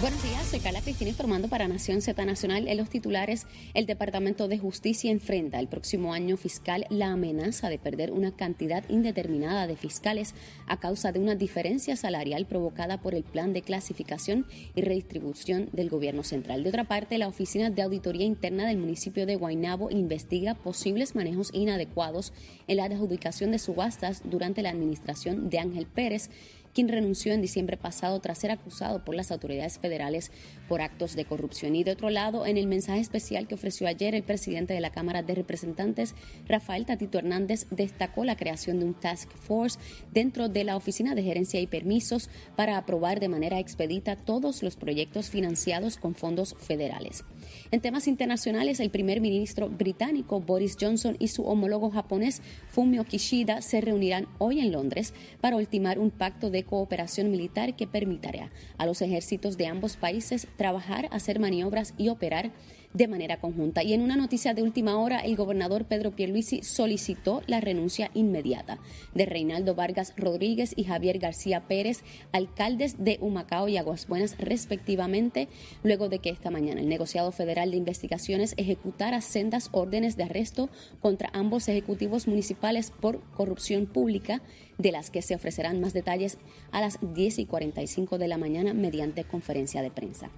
Buenos días, soy Carla Cristina informando para Nación Z Nacional. En los titulares, el Departamento de Justicia enfrenta el próximo año fiscal la amenaza de perder una cantidad indeterminada de fiscales a causa de una diferencia salarial provocada por el plan de clasificación y redistribución del gobierno central. De otra parte, la Oficina de Auditoría Interna del municipio de Guaynabo investiga posibles manejos inadecuados en la adjudicación de subastas durante la administración de Ángel Pérez quien renunció en diciembre pasado tras ser acusado por las autoridades federales por actos de corrupción. Y de otro lado, en el mensaje especial que ofreció ayer el presidente de la Cámara de Representantes, Rafael Tatito Hernández, destacó la creación de un task force dentro de la Oficina de Gerencia y Permisos para aprobar de manera expedita todos los proyectos financiados con fondos federales. En temas internacionales, el primer ministro británico Boris Johnson y su homólogo japonés Fumio Kishida se reunirán hoy en Londres para ultimar un pacto de cooperación militar que permitirá a los ejércitos de ambos países trabajar, hacer maniobras y operar de manera conjunta. Y en una noticia de última hora, el gobernador Pedro Pierluisi solicitó la renuncia inmediata de Reinaldo Vargas Rodríguez y Javier García Pérez, alcaldes de Humacao y Aguas Buenas respectivamente, luego de que esta mañana el negociado federal de investigaciones ejecutara sendas órdenes de arresto contra ambos ejecutivos municipales por corrupción pública, de las que se ofrecerán más detalles a las 10 y 45 de la mañana mediante conferencia de prensa.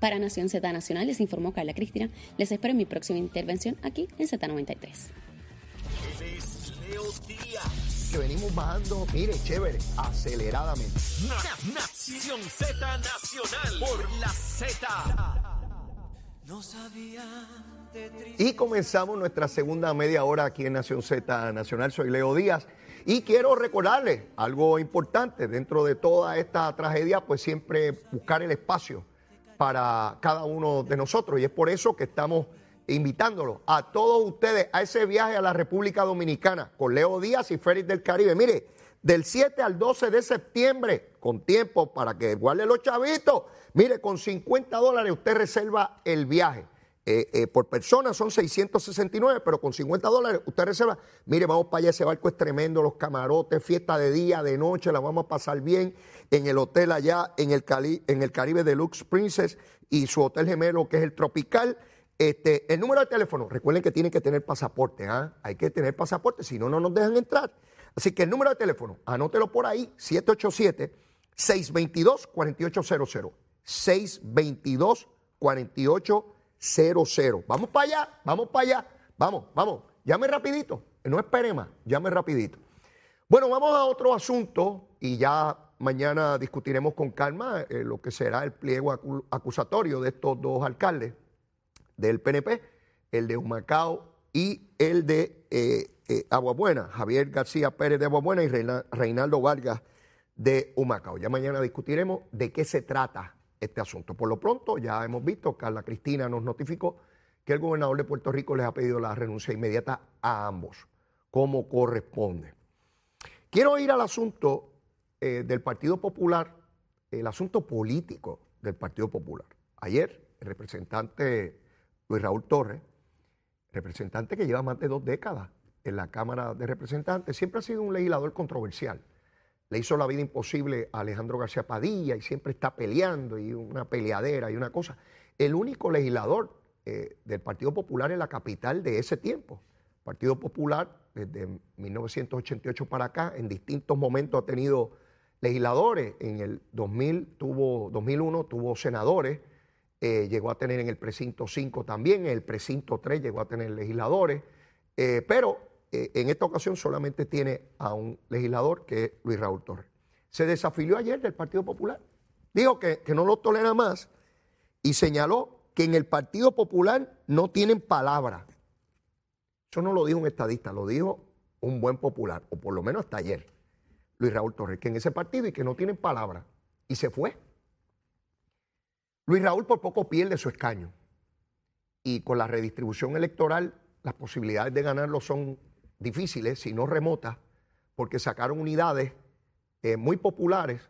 Para Nación Z Nacional les informó Carla Cristina. Les espero en mi próxima intervención aquí en Z93. Que venimos bajando, mire, chévere, aceleradamente. Nación Z Nacional por la Z. No sabía y comenzamos nuestra segunda media hora aquí en Nación Z Nacional. Soy Leo Díaz y quiero recordarles algo importante dentro de toda esta tragedia, pues siempre buscar el espacio para cada uno de nosotros. Y es por eso que estamos invitándolos a todos ustedes a ese viaje a la República Dominicana con Leo Díaz y Félix del Caribe. Mire, del 7 al 12 de septiembre, con tiempo para que guarde los chavitos. Mire, con 50 dólares usted reserva el viaje. Eh, eh, por persona son 669, pero con 50 dólares usted reserva. Mire, vamos para allá, ese barco es tremendo, los camarotes, fiesta de día, de noche, la vamos a pasar bien en el hotel allá en el, Cali, en el Caribe Deluxe Princess y su hotel gemelo que es el Tropical. Este, el número de teléfono, recuerden que tienen que tener pasaporte, ¿ah? hay que tener pasaporte, si no, no nos dejan entrar. Así que el número de teléfono, anótelo por ahí, 787-622-4800. 622-4800. 00. Vamos para allá, vamos para allá, vamos, vamos, llame rapidito, no espere más, llame rapidito. Bueno, vamos a otro asunto y ya mañana discutiremos con calma eh, lo que será el pliego acusatorio de estos dos alcaldes del PNP, el de Humacao y el de eh, eh, Aguabuena, Javier García Pérez de Aguabuena y Reinaldo Vargas de Humacao. Ya mañana discutiremos de qué se trata este asunto. Por lo pronto, ya hemos visto, Carla Cristina nos notificó que el gobernador de Puerto Rico les ha pedido la renuncia inmediata a ambos, como corresponde. Quiero ir al asunto eh, del Partido Popular, el asunto político del Partido Popular. Ayer, el representante Luis Raúl Torres, representante que lleva más de dos décadas en la Cámara de Representantes, siempre ha sido un legislador controversial le hizo la vida imposible a Alejandro García Padilla y siempre está peleando y una peleadera y una cosa. El único legislador eh, del Partido Popular en la capital de ese tiempo. Partido Popular, desde 1988 para acá, en distintos momentos ha tenido legisladores. En el 2000 tuvo, 2001 tuvo senadores, eh, llegó a tener en el precinto 5 también, en el precinto 3 llegó a tener legisladores, eh, pero eh, en esta ocasión solamente tiene a un legislador que es Luis Raúl Torres. Se desafilió ayer del Partido Popular. Dijo que, que no lo tolera más y señaló que en el Partido Popular no tienen palabra. Eso no lo dijo un estadista, lo dijo un buen popular, o por lo menos hasta ayer, Luis Raúl Torres, que en ese partido y que no tienen palabra. Y se fue. Luis Raúl por poco pierde su escaño. Y con la redistribución electoral, las posibilidades de ganarlo son difíciles, si no remotas, porque sacaron unidades eh, muy populares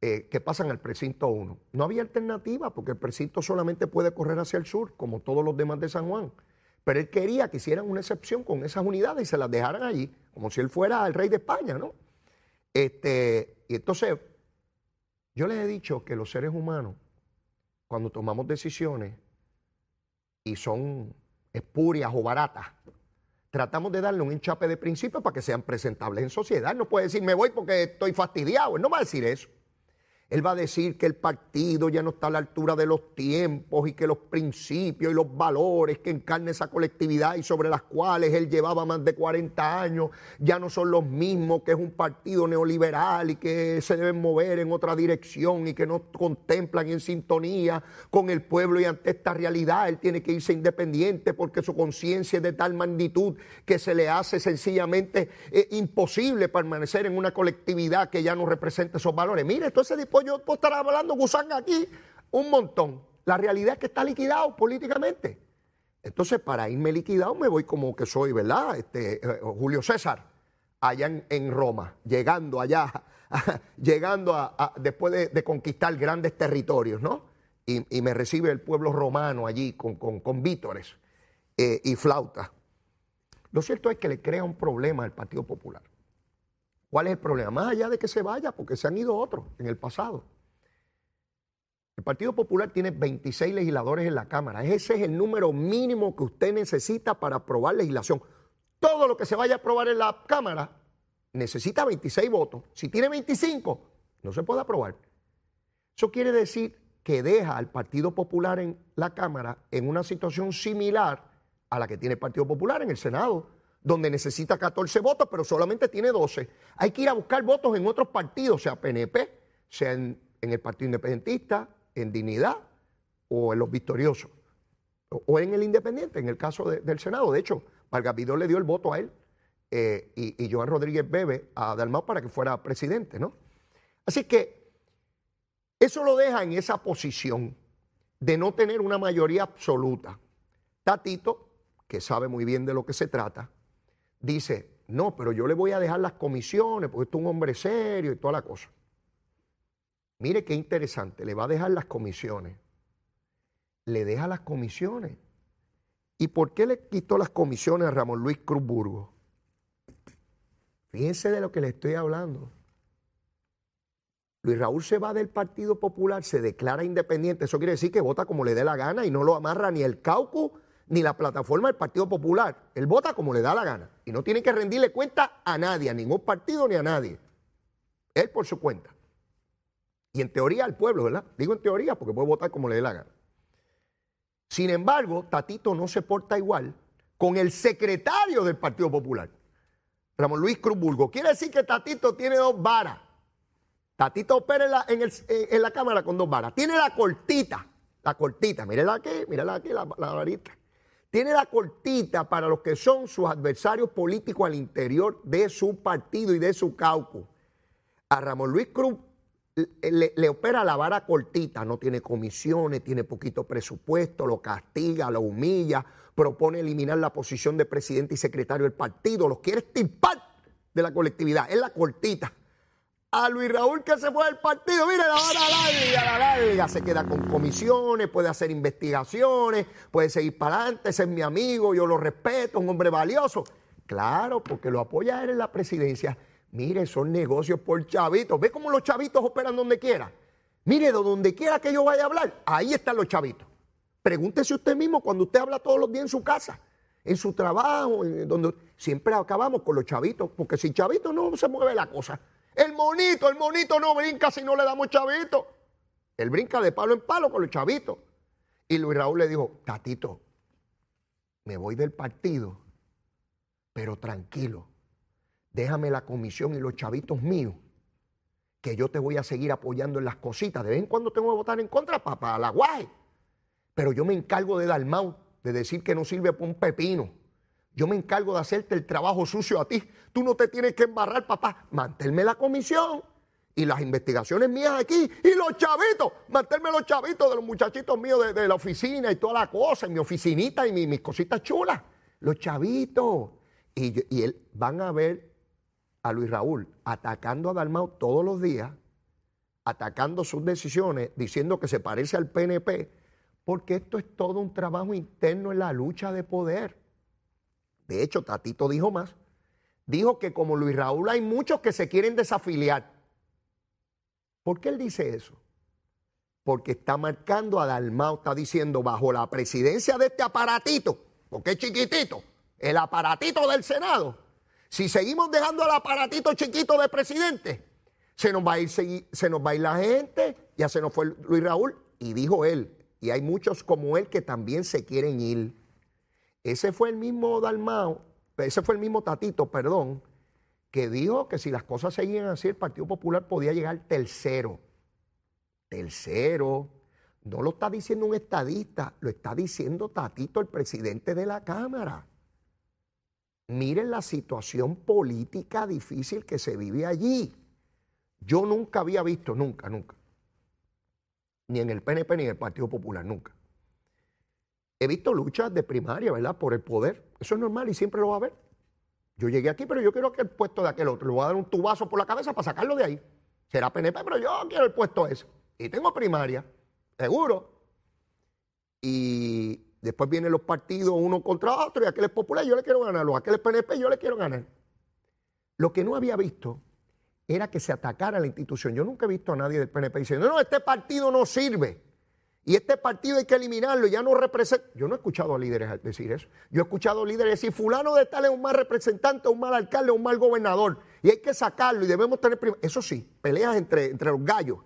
eh, que pasan al precinto 1. No había alternativa porque el precinto solamente puede correr hacia el sur, como todos los demás de San Juan. Pero él quería que hicieran una excepción con esas unidades y se las dejaran allí, como si él fuera el rey de España, ¿no? Este, y entonces, yo les he dicho que los seres humanos cuando tomamos decisiones y son espurias o baratas, tratamos de darle un hinchape de principio para que sean presentables en sociedad. No puede decir, me voy porque estoy fastidiado. Él no va a decir eso. Él va a decir que el partido ya no está a la altura de los tiempos y que los principios y los valores que encarna esa colectividad y sobre las cuales él llevaba más de 40 años ya no son los mismos, que es un partido neoliberal y que se deben mover en otra dirección y que no contemplan en sintonía con el pueblo y ante esta realidad él tiene que irse independiente porque su conciencia es de tal magnitud que se le hace sencillamente eh, imposible permanecer en una colectividad que ya no representa esos valores. Mire, todo yo puedo estar hablando gusanga aquí un montón. La realidad es que está liquidado políticamente. Entonces, para irme liquidado, me voy como que soy, ¿verdad? Este, eh, Julio César, allá en, Roma, llegando allá, llegando a, después de, conquistar grandes territorios, ¿no? Y, me recibe el pueblo romano allí con, con, vítores eh, y flautas. Lo cierto es que le crea un problema al Partido Popular. ¿Cuál es el problema? Más allá de que se vaya, porque se han ido otros en el pasado. El Partido Popular tiene 26 legisladores en la Cámara. Ese es el número mínimo que usted necesita para aprobar legislación. Todo lo que se vaya a aprobar en la Cámara necesita 26 votos. Si tiene 25, no se puede aprobar. Eso quiere decir que deja al Partido Popular en la Cámara en una situación similar a la que tiene el Partido Popular en el Senado donde necesita 14 votos, pero solamente tiene 12. Hay que ir a buscar votos en otros partidos, sea PNP, sea en, el Partido Independentista, en Dignidad o en los Victoriosos, o, en el Independiente, en el caso del Senado. De hecho, Vargas le dio el voto a él eh, y, Joan Rodríguez Bebe a Dalmau para que fuera presidente, ¿no? Así que eso lo deja en esa posición de no tener una mayoría absoluta. Tatito, que sabe muy bien de lo que se trata, dice, no, pero yo le voy a dejar las comisiones porque esto es un hombre serio y toda la cosa. Mire qué interesante, le va a dejar las comisiones. Le deja las comisiones. ¿Y por qué le quitó las comisiones a Ramón Luis Cruzburgo? Fíjense de lo que le estoy hablando. Luis Raúl se va del Partido Popular, se declara independiente. Eso quiere decir que vota como le dé la gana y no lo amarra ni el caucus ni la plataforma del Partido Popular. Él vota como le da la gana y no tiene que rendirle cuenta a nadie, a ningún partido ni a nadie. Él por su cuenta. Y en teoría al pueblo, ¿verdad? Digo en teoría porque puede votar como le dé la gana. Sin embargo, Tatito no se porta igual con el secretario del Partido Popular, Ramón Luis Cruzburgo. Quiere decir que Tatito tiene dos varas. Tatito opera en la, Cámara con dos varas. Tiene la cortita, la cortita, mírela aquí, mírela aquí, la, la varita. Tiene la cortita para los que son sus adversarios políticos al interior de su partido y de su caucus. A Ramón Luis Cruz le, opera la vara cortita, no tiene comisiones, tiene poquito presupuesto, lo castiga, lo humilla, propone eliminar la posición de presidente y secretario del partido, los quiere estirpar de la colectividad. Es la cortita a Luis Raúl que se fue del partido, mire, la vara larga, la larga, se queda con comisiones, puede hacer investigaciones, puede seguir para adelante, es mi amigo, yo lo respeto, un hombre valioso. Claro, porque lo apoya él en la presidencia. Mire, son negocios por chavitos. ¿Ve cómo los chavitos operan donde quiera? Mire, de donde quiera que yo vaya a hablar, ahí están los chavitos. Pregúntese usted mismo cuando usted habla todos los días en su casa, en su trabajo, donde siempre acabamos con los chavitos, porque sin chavitos no se mueve la cosa. El monito, el monito no brinca si no le damos chavito. Él brinca de palo en palo con los chavitos. Y Luis Raúl le dijo, Tatito, me voy del partido, pero tranquilo, déjame la comisión y los chavitos míos, que yo te voy a seguir apoyando en las cositas. De vez en cuando tengo que votar en contra para la guay. Pero yo me encargo de dar mal, de decir que no sirve para un pepino. Yo me encargo de hacerte el trabajo sucio a ti. Tú no te tienes que embarrar, papá. Manténme la comisión y las investigaciones mías aquí y los chavitos, manténme los chavitos de los muchachitos míos de, la oficina y toda la cosa, y mi oficinita y mis cositas chulas. Los chavitos. Y, y él, van a ver a Luis Raúl atacando a Dalmau todos los días, atacando sus decisiones, diciendo que se parece al PNP, porque esto es todo un trabajo interno en la lucha de poder. De hecho, Tatito dijo más. Dijo que como Luis Raúl hay muchos que se quieren desafiliar. ¿Por qué él dice eso? porque está marcando a Dalmau, está diciendo bajo la presidencia de este aparatito, porque es chiquitito, el aparatito del Senado, si seguimos dejando al aparatito chiquito de presidente, se nos va a ir, se nos va a ir la gente, ya se nos fue Luis Raúl, y dijo él, y hay muchos como él que también se quieren ir. Ese fue el mismo Dalmao, ese fue el mismo Tatito, perdón, que dijo que si las cosas seguían así, el Partido Popular podía llegar tercero. Tercero. No lo está diciendo un estadista, lo está diciendo Tatito, el presidente de la Cámara. Miren la situación política difícil que se vive allí. Yo nunca había visto, nunca, nunca, ni en el PNP ni en el Partido Popular, nunca. He visto luchas de primaria, ¿verdad? Por el poder. Eso es normal y siempre lo va a haber. Yo llegué aquí, pero yo quiero que el puesto de aquel otro. Le voy a dar un tubazo por la cabeza para sacarlo de ahí. Será PNP, pero yo quiero el puesto ese. Y tengo primaria, seguro. Y después vienen los partidos uno contra otro y aquel es popular, yo le quiero ganar. Los aquel es PNP, yo le quiero ganar. Lo que no había visto era que se atacara la institución. Yo nunca he visto a nadie del PNP diciendo, no, este partido no sirve. Y este partido hay que eliminarlo, ya no representa. Yo no he escuchado a líderes decir eso. Yo he escuchado líderes decir, fulano de tal es un mal representante, un mal alcalde, un mal gobernador. Y hay que sacarlo y debemos tener... Eso sí, peleas entre, entre los gallos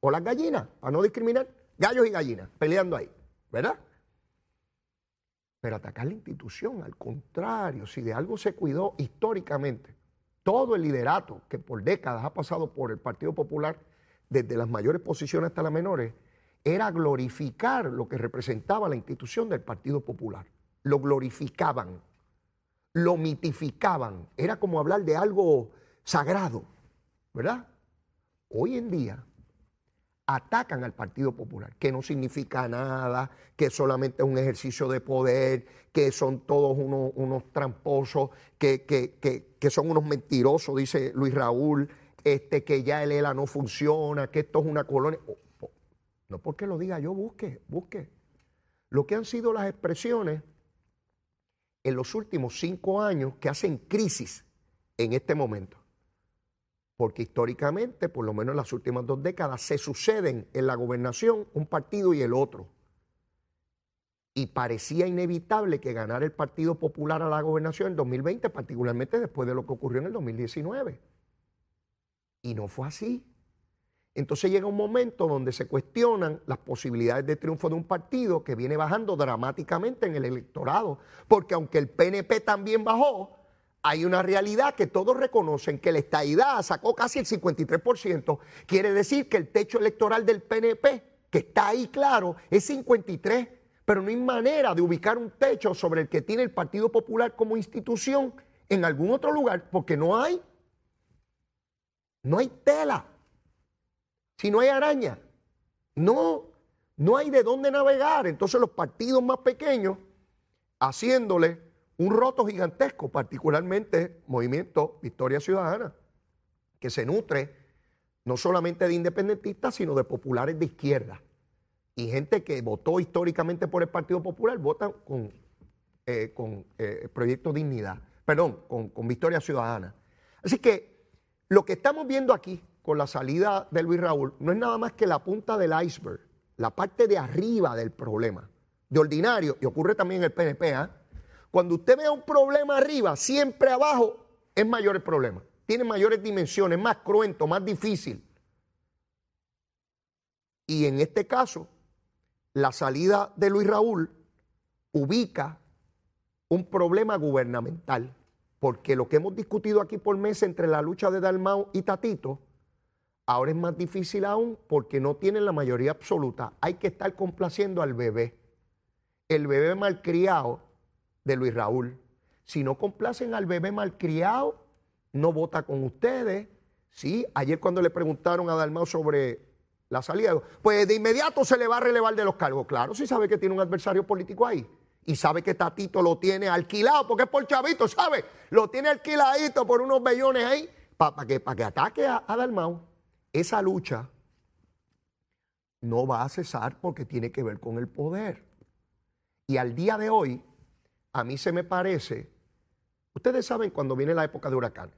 o las gallinas, para no discriminar. Gallos y gallinas, peleando ahí, ¿verdad? Pero atacar la institución, al contrario, si de algo se cuidó históricamente, todo el liderato que por décadas ha pasado por el Partido Popular, desde las mayores posiciones hasta las menores, era glorificar lo que representaba la institución del Partido Popular. Lo glorificaban, lo mitificaban. Era como hablar de algo sagrado, ¿verdad? Hoy en día atacan al Partido Popular, que no significa nada, que solamente es un ejercicio de poder, que son todos unos, tramposos, que, que, son unos mentirosos, dice Luis Raúl, este, que ya el ELA no funciona, que esto es una colonia. Porque lo diga yo, busque, busque. Lo que han sido las expresiones en los últimos cinco años que hacen crisis en este momento porque históricamente, por lo menos en las últimas dos décadas, se suceden en la gobernación un partido y el otro. Y parecía inevitable que ganara el Partido Popular a la gobernación en 2020, particularmente después de lo que ocurrió en el 2019. Y no fue así. Entonces llega un momento donde se cuestionan las posibilidades de triunfo de un partido que viene bajando dramáticamente en el electorado, porque aunque el PNP también bajó, hay una realidad que todos reconocen que la estadidad sacó casi el 53%. Quiere decir que el techo electoral del PNP, que está ahí claro, es 53, pero no hay manera de ubicar un techo sobre el que tiene el Partido Popular como institución en algún otro lugar, porque no hay. No hay tela. Si no hay araña, no, no hay de dónde navegar. Entonces los partidos más pequeños, haciéndole un roto gigantesco, particularmente Movimiento Victoria Ciudadana, que se nutre no solamente de independentistas, sino de populares de izquierda. Y gente que votó históricamente por el Partido Popular, votan con, eh, con eh, Proyecto Dignidad, perdón, con, con Victoria Ciudadana. Así que lo que estamos viendo aquí con la salida de Luis Raúl no es nada más que la punta del iceberg, la parte de arriba del problema. De ordinario, y ocurre también en el PNP, ¿ah? Cuando usted vea un problema arriba, siempre abajo es mayor el problema. Tiene mayores dimensiones, más cruento, más difícil. Y en este caso, la salida de Luis Raúl ubica un problema gubernamental, porque lo que hemos discutido aquí por meses entre la lucha de Dalmau y Tatito, ahora es más difícil aún porque no tienen la mayoría absoluta. Hay que estar complaciendo al bebé. El bebé malcriado de Luis Raúl. Si no complacen al bebé malcriado, no vota con ustedes. Sí, ayer cuando le preguntaron a Dalmau sobre la salida, pues de inmediato se le va a relevar de los cargos. Claro, si sabe que tiene un adversario político ahí. Y sabe que Tatito lo tiene alquilado, porque es por chavito, ¿sabe? Lo tiene alquiladito por unos bellones ahí, para que, que ataque a, a Dalmau. Esa lucha no va a cesar porque tiene que ver con el poder. Y al día de hoy, a mí se me parece, ustedes saben cuando viene la época de huracán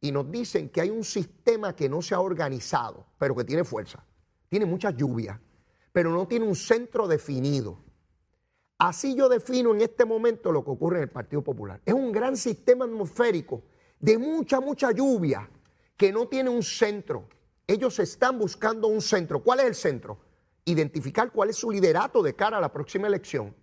y nos dicen que hay un sistema que no se ha organizado, pero que tiene fuerza, tiene mucha lluvia. pero no tiene un centro definido. Así yo defino en este momento lo que ocurre en el Partido Popular. Es un gran sistema atmosférico de mucha, mucha lluvia que no tiene un centro. Ellos están buscando un centro. ¿Cuál es el centro? Identificar cuál es su liderato de cara a la próxima elección.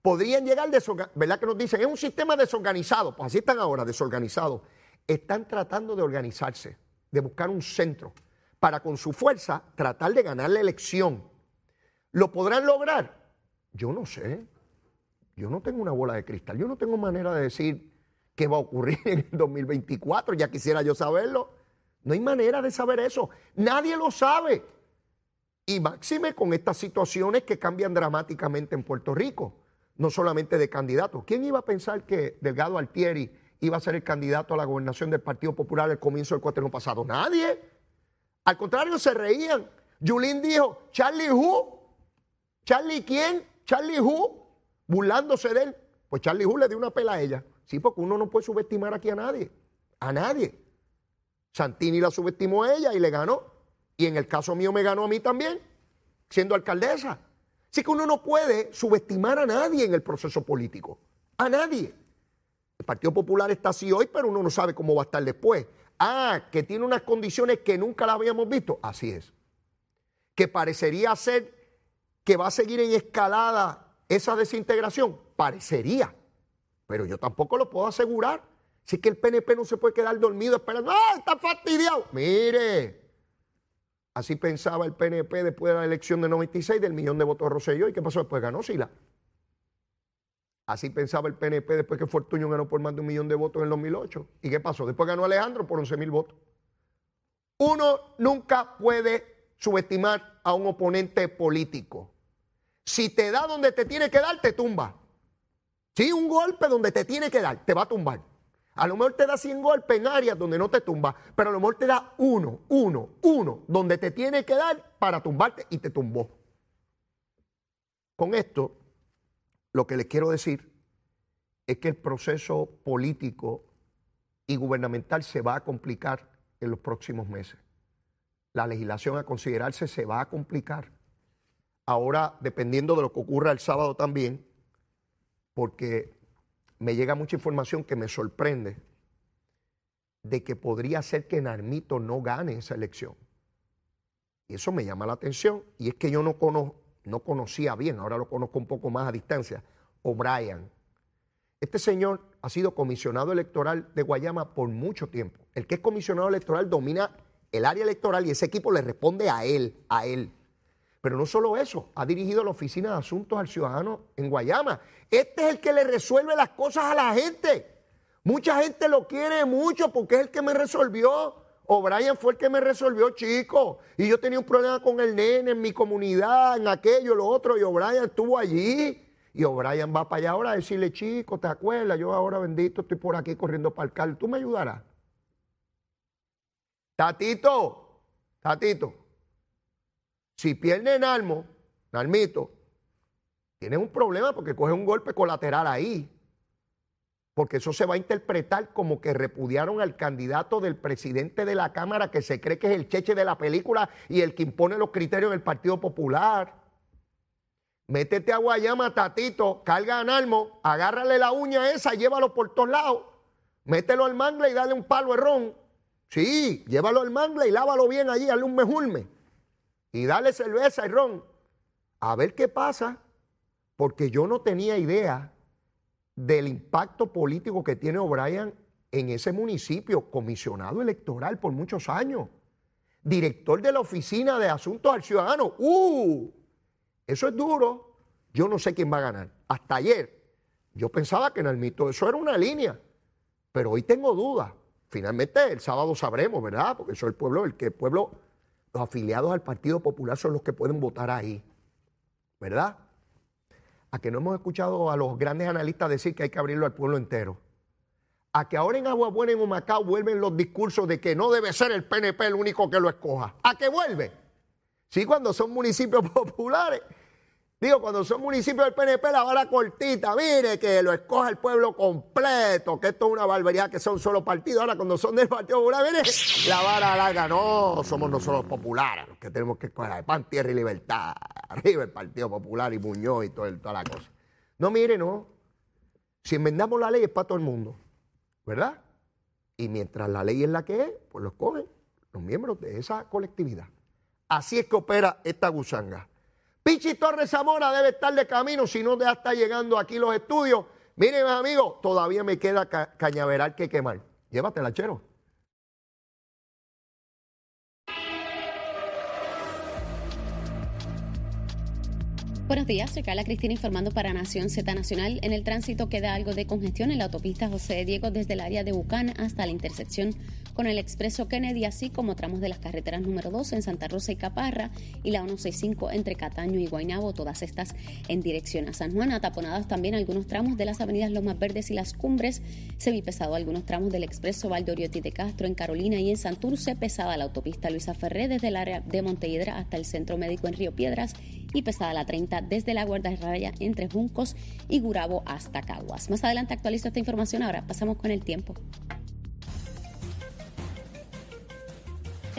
Podrían llegar, ¿verdad que nos dicen? Es un sistema desorganizado. Pues así están ahora, desorganizados. Están tratando de organizarse, de buscar un centro, para con su fuerza tratar de ganar la elección. ¿Lo podrán lograr? Yo no sé. Yo no tengo una bola de cristal, yo no tengo manera de decir qué va a ocurrir en el 2024, ya quisiera yo saberlo. No hay manera de saber eso, nadie lo sabe. Y máxime con estas situaciones que cambian dramáticamente en Puerto Rico, no solamente de candidatos. ¿Quién iba a pensar que Delgado Altieri iba a ser el candidato a la gobernación del Partido Popular al comienzo del cuatreno pasado? Nadie. Al contrario, se reían. Yulín dijo, Charlie Who? ¿Charlie quién? ¿Charlie Who? burlándose de él. Pues Charlie Hull le dio una pela a ella. Sí, porque uno no puede subestimar aquí a nadie. A nadie. Santini la subestimó a ella y le ganó. Y en el caso mío me ganó a mí también, siendo alcaldesa. Así que uno no puede subestimar a nadie en el proceso político. A nadie. El Partido Popular está así hoy, pero uno no sabe cómo va a estar después. Ah, que tiene unas condiciones que nunca la habíamos visto. Así es. Que parecería ser que va a seguir en escalada esa desintegración? Parecería, pero yo tampoco lo puedo asegurar. Si que el PNP no se puede quedar dormido esperando, ¡ah, está fastidiado! Mire, así pensaba el PNP después de la elección de 96 del millón de votos de Rosselló. ¿Y qué pasó después? Ganó Sila. Así pensaba el PNP después que Fortuño ganó por más de un millón de votos en el 2008. ¿Y qué pasó? Después ganó Alejandro por 11 mil votos. Uno nunca puede subestimar a un oponente político. Si te da donde te tiene que dar, te tumba. Si un golpe donde te tiene que dar, te va a tumbar. A lo mejor te da 100 golpes en áreas donde no te tumba, pero a lo mejor te da uno, uno, uno, donde te tiene que dar para tumbarte y te tumbó. Con esto, lo que les quiero decir es que el proceso político y gubernamental se va a complicar en los próximos meses. La legislación a considerarse se va a complicar ahora dependiendo de lo que ocurra el sábado también, porque me llega mucha información que me sorprende de que podría ser que Narmito no gane esa elección. Y eso me llama la atención. Y es que yo no, no conocía bien, ahora lo conozco un poco más a distancia, O'Brien. Este señor ha sido comisionado electoral de Guayama por mucho tiempo. El que es comisionado electoral domina el área electoral y ese equipo le responde a él, a él. Pero no solo eso, ha dirigido la Oficina de Asuntos al Ciudadano en Guayama. Este es el que le resuelve las cosas a la gente. Mucha gente lo quiere mucho porque es el que me resolvió. O'Brien fue el que me resolvió, chico. Y yo tenía un problema con el nene en mi comunidad, en aquello, lo otro, y O'Brien estuvo allí. Y O'Brien va para allá ahora a decirle, chico, ¿te acuerdas? Yo ahora bendito estoy por aquí corriendo para el alcalde. ¿Tú me ayudarás? Tatito, Tatito, si pierde Nalmo, Nalmito, tiene un problema porque coge un golpe colateral ahí. Porque eso se va a interpretar como que repudiaron al candidato del presidente de la Cámara que se cree que es el cheche de la película y el que impone los criterios del Partido Popular. Métete a Guayama, Tatito, carga a Nalmo, agárrale la uña esa, llévalo por todos lados. Mételo al mangle y dale un palo de ron. Sí, llévalo al mangle y lávalo bien allí, dale un mejulme y dale cerveza y ron, a ver qué pasa, porque yo no tenía idea del impacto político que tiene O'Brien en ese municipio, comisionado electoral por muchos años, director de la Oficina de Asuntos al Ciudadano. ¡Uh! Eso es duro. Yo no sé quién va a ganar. Hasta ayer yo pensaba que en el mito eso era una línea, pero hoy tengo dudas. Finalmente el sábado sabremos, ¿verdad? Porque eso es el pueblo, el que el pueblo los afiliados al Partido Popular son los que pueden votar ahí. ¿Verdad? A que no hemos escuchado a los grandes analistas decir que hay que abrirlo al pueblo entero. A que ahora en Agua Buena, en Humacao, vuelven los discursos de que no debe ser el PNP el único que lo escoja. ¿A qué vuelve? Sí, cuando son municipios populares. Digo, cuando son municipios del PNP, la vara cortita, mire, que lo escoja el pueblo completo, que esto es una barbaridad, que son solo partidos. Ahora, cuando son del Partido Popular, mire, la vara larga, no, somos nosotros populares los que tenemos que escoger de pan, tierra y libertad. Arriba el Partido Popular y Muñoz y toda la cosa. No, mire, no. Si enmendamos la ley es para todo el mundo, ¿verdad? Y mientras la ley es la que es, pues lo escogen los miembros de esa colectividad. Así es que opera esta gusanga. Pichi Torres Zamora debe estar de camino, si no ya está llegando aquí los estudios. Miren, amigos, todavía me queda cañaveral que quemar. Llévatela, chero. Buenos días, soy Carla Cristina informando para Nación Z Nacional. En el tránsito queda algo de congestión en la autopista José Diego desde el área de Bucán hasta la intersección con el expreso Kennedy, así como tramos de las carreteras número 2 en Santa Rosa y Caparra y la 165 entre Cataño y Guaynabo, todas estas en dirección a San Juan. Ataponados también algunos tramos de las avenidas Lomas Verdes y Las Cumbres, semipesado algunos tramos del expreso Valdoriotti de Castro en Carolina y en Santurce, pesada la autopista Luisa Ferré desde el área de Montehiedra hasta el Centro Médico en Río Piedras y pesada la 30 desde la Guardia Raya entre Juncos y Gurabo hasta Caguas. Más adelante actualizo esta información, ahora pasamos con el tiempo.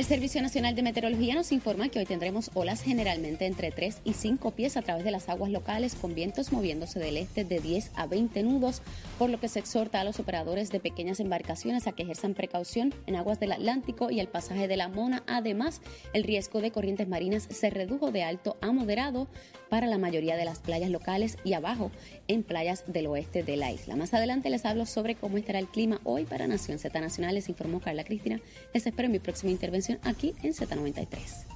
El Servicio Nacional de Meteorología nos informa que hoy tendremos olas generalmente entre 3 y 5 pies a través de las aguas locales con vientos moviéndose del este de 10 a 20 nudos, por lo que se exhorta a los operadores de pequeñas embarcaciones a que ejerzan precaución en aguas del Atlántico y el pasaje de la Mona. Además, el riesgo de corrientes marinas se redujo de alto a moderado para la mayoría de las playas locales y abajo en playas del oeste de la isla. Más adelante les hablo sobre cómo estará el clima hoy para Nación Z Nacional. Les informó Carla Cristina. Les espero en mi próxima intervención aquí en Z93.